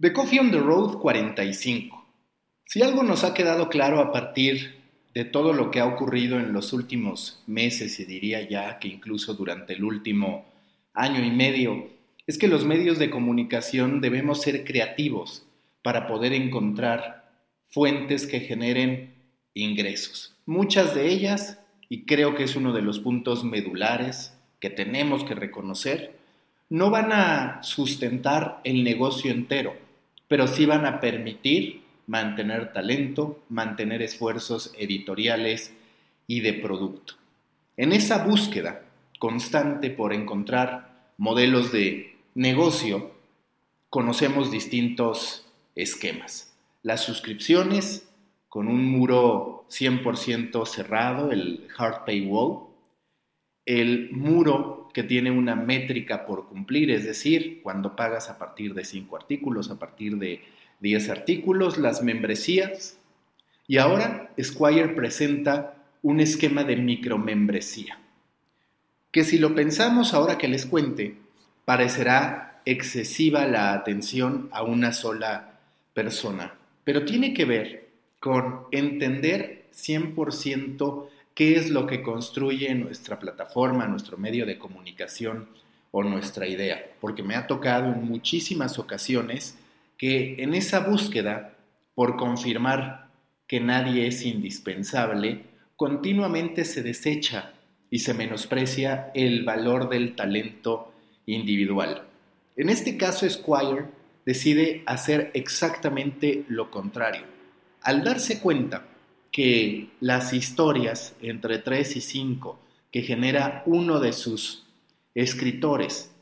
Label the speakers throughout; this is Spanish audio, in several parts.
Speaker 1: The Coffee on the Road 45. Si algo nos ha quedado claro a partir de todo lo que ha ocurrido en los últimos meses, y diría ya que incluso durante el último año y medio, es que los medios de comunicación debemos ser creativos para poder encontrar fuentes que generen ingresos. Muchas de ellas, y creo que es uno de los puntos medulares que tenemos que reconocer, no van a sustentar el negocio entero pero sí van a permitir mantener talento, mantener esfuerzos editoriales y de producto. En esa búsqueda constante por encontrar modelos de negocio, conocemos distintos esquemas. Las suscripciones con un muro 100% cerrado, el hard paywall, el muro que tiene una métrica por cumplir, es decir, cuando pagas a partir de 5 artículos, a partir de 10 artículos, las membresías. Y ahora Squire presenta un esquema de micromembresía, que si lo pensamos ahora que les cuente, parecerá excesiva la atención a una sola persona, pero tiene que ver con entender 100% qué es lo que construye nuestra plataforma, nuestro medio de comunicación o nuestra idea, porque me ha tocado en muchísimas ocasiones que en esa búsqueda por confirmar que nadie es indispensable, continuamente se desecha y se menosprecia el valor del talento individual. En este caso, Squire decide hacer exactamente lo contrario. Al darse cuenta que las historias entre 3 y 5 que genera uno de sus escritores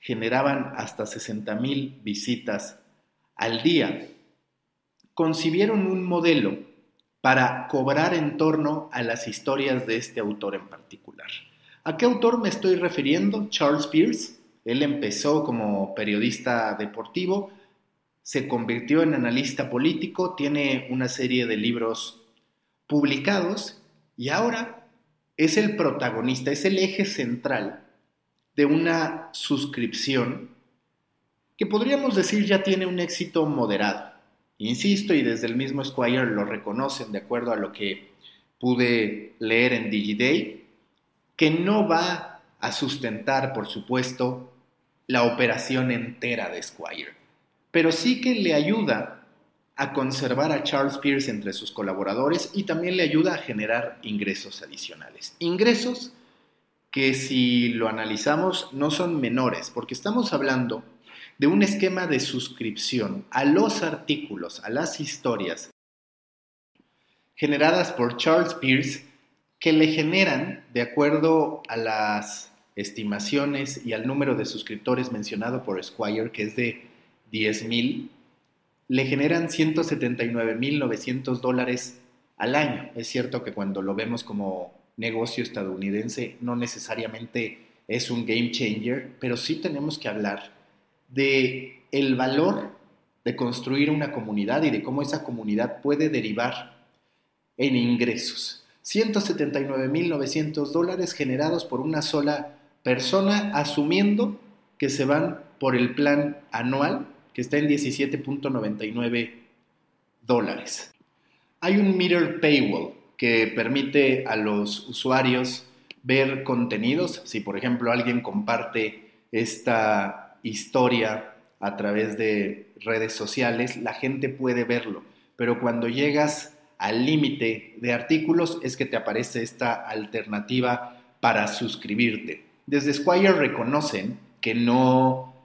Speaker 1: generaban hasta 60.000 visitas al día, concibieron un modelo para cobrar en torno a las historias de este autor en particular. ¿A qué autor me estoy refiriendo? Charles Pierce. Él empezó como periodista deportivo, se convirtió en analista político, tiene una serie de libros publicados y ahora es el protagonista, es el eje central de una suscripción que podríamos decir ya tiene un éxito moderado. Insisto, y desde el mismo Squire lo reconocen de acuerdo a lo que pude leer en DigiDay, que no va a sustentar, por supuesto, la operación entera de Squire, pero sí que le ayuda a conservar a Charles Pierce entre sus colaboradores y también le ayuda a generar ingresos adicionales. Ingresos que si lo analizamos no son menores, porque estamos hablando de un esquema de suscripción a los artículos, a las historias generadas por Charles Pierce que le generan, de acuerdo a las estimaciones y al número de suscriptores mencionado por Squire, que es de 10.000, le generan 179.900 dólares al año. Es cierto que cuando lo vemos como negocio estadounidense no necesariamente es un game changer, pero sí tenemos que hablar de el valor de construir una comunidad y de cómo esa comunidad puede derivar en ingresos. 179.900 dólares generados por una sola persona, asumiendo que se van por el plan anual que está en 17.99 dólares. Hay un Meter Paywall que permite a los usuarios ver contenidos. Si por ejemplo alguien comparte esta historia a través de redes sociales, la gente puede verlo. Pero cuando llegas al límite de artículos es que te aparece esta alternativa para suscribirte. Desde Squire reconocen que no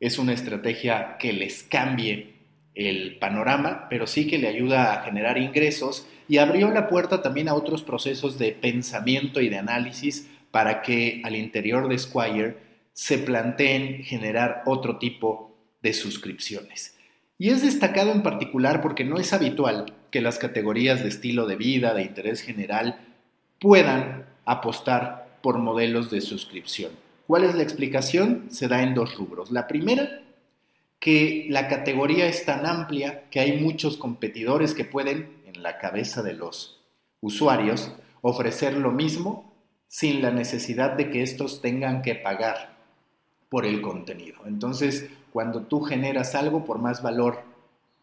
Speaker 1: es una estrategia que les cambie el panorama, pero sí que le ayuda a generar ingresos y abrió la puerta también a otros procesos de pensamiento y de análisis para que al interior de Squire se planteen generar otro tipo de suscripciones. Y es destacado en particular porque no es habitual que las categorías de estilo de vida, de interés general, puedan apostar por modelos de suscripción. ¿Cuál es la explicación? Se da en dos rubros. La primera, que la categoría es tan amplia que hay muchos competidores que pueden, en la cabeza de los usuarios, ofrecer lo mismo sin la necesidad de que estos tengan que pagar por el contenido. Entonces, cuando tú generas algo, por más valor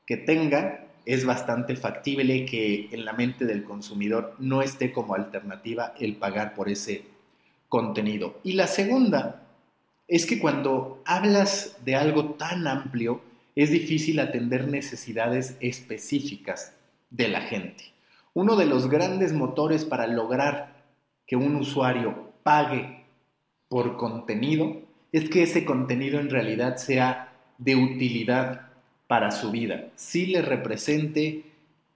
Speaker 1: que tenga, es bastante factible que en la mente del consumidor no esté como alternativa el pagar por ese contenido. Y la segunda es que cuando hablas de algo tan amplio, es difícil atender necesidades específicas de la gente. Uno de los grandes motores para lograr que un usuario pague por contenido es que ese contenido en realidad sea de utilidad para su vida, si le represente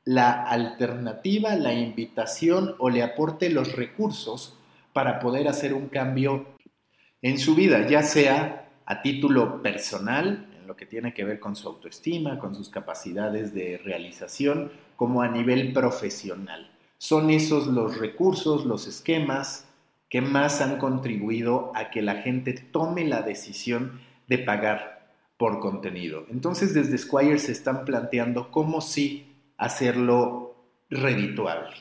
Speaker 1: la alternativa, la invitación o le aporte los recursos para poder hacer un cambio en su vida, ya sea a título personal, en lo que tiene que ver con su autoestima, con sus capacidades de realización, como a nivel profesional. Son esos los recursos, los esquemas que más han contribuido a que la gente tome la decisión de pagar por contenido. Entonces desde Squire se están planteando cómo sí hacerlo redituable.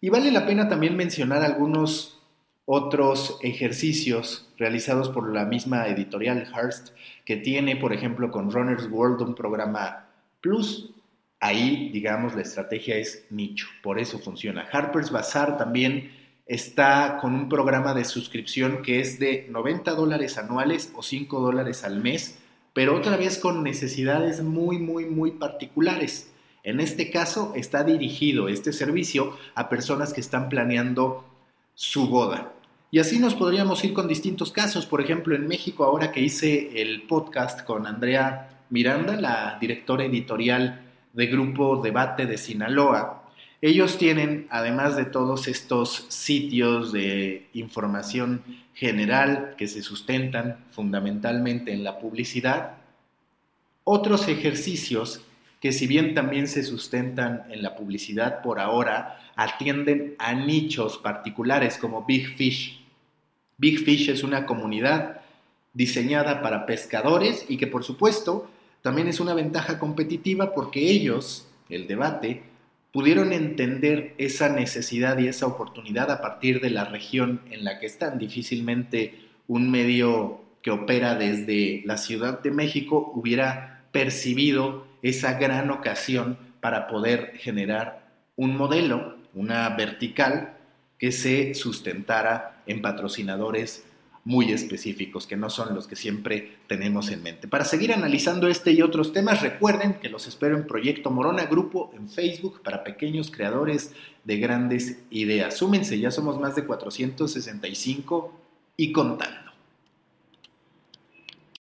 Speaker 1: Y vale la pena también mencionar algunos otros ejercicios realizados por la misma editorial Hearst, que tiene, por ejemplo, con Runner's World un programa Plus. Ahí, digamos, la estrategia es nicho, por eso funciona. Harper's Bazaar también está con un programa de suscripción que es de 90 dólares anuales o 5 dólares al mes pero otra vez con necesidades muy, muy, muy particulares. En este caso está dirigido este servicio a personas que están planeando su boda. Y así nos podríamos ir con distintos casos. Por ejemplo, en México, ahora que hice el podcast con Andrea Miranda, la directora editorial de Grupo Debate de Sinaloa, ellos tienen, además de todos estos sitios de información general que se sustentan fundamentalmente en la publicidad, otros ejercicios que si bien también se sustentan en la publicidad por ahora, atienden a nichos particulares como Big Fish. Big Fish es una comunidad diseñada para pescadores y que por supuesto también es una ventaja competitiva porque ellos, el debate, pudieron entender esa necesidad y esa oportunidad a partir de la región en la que están. Difícilmente un medio que opera desde la Ciudad de México hubiera percibido esa gran ocasión para poder generar un modelo, una vertical, que se sustentara en patrocinadores muy específicos, que no son los que siempre tenemos en mente. Para seguir analizando este y otros temas, recuerden que los espero en Proyecto Morona Grupo en Facebook para pequeños creadores de grandes ideas. Súmense, ya somos más de 465 y contando.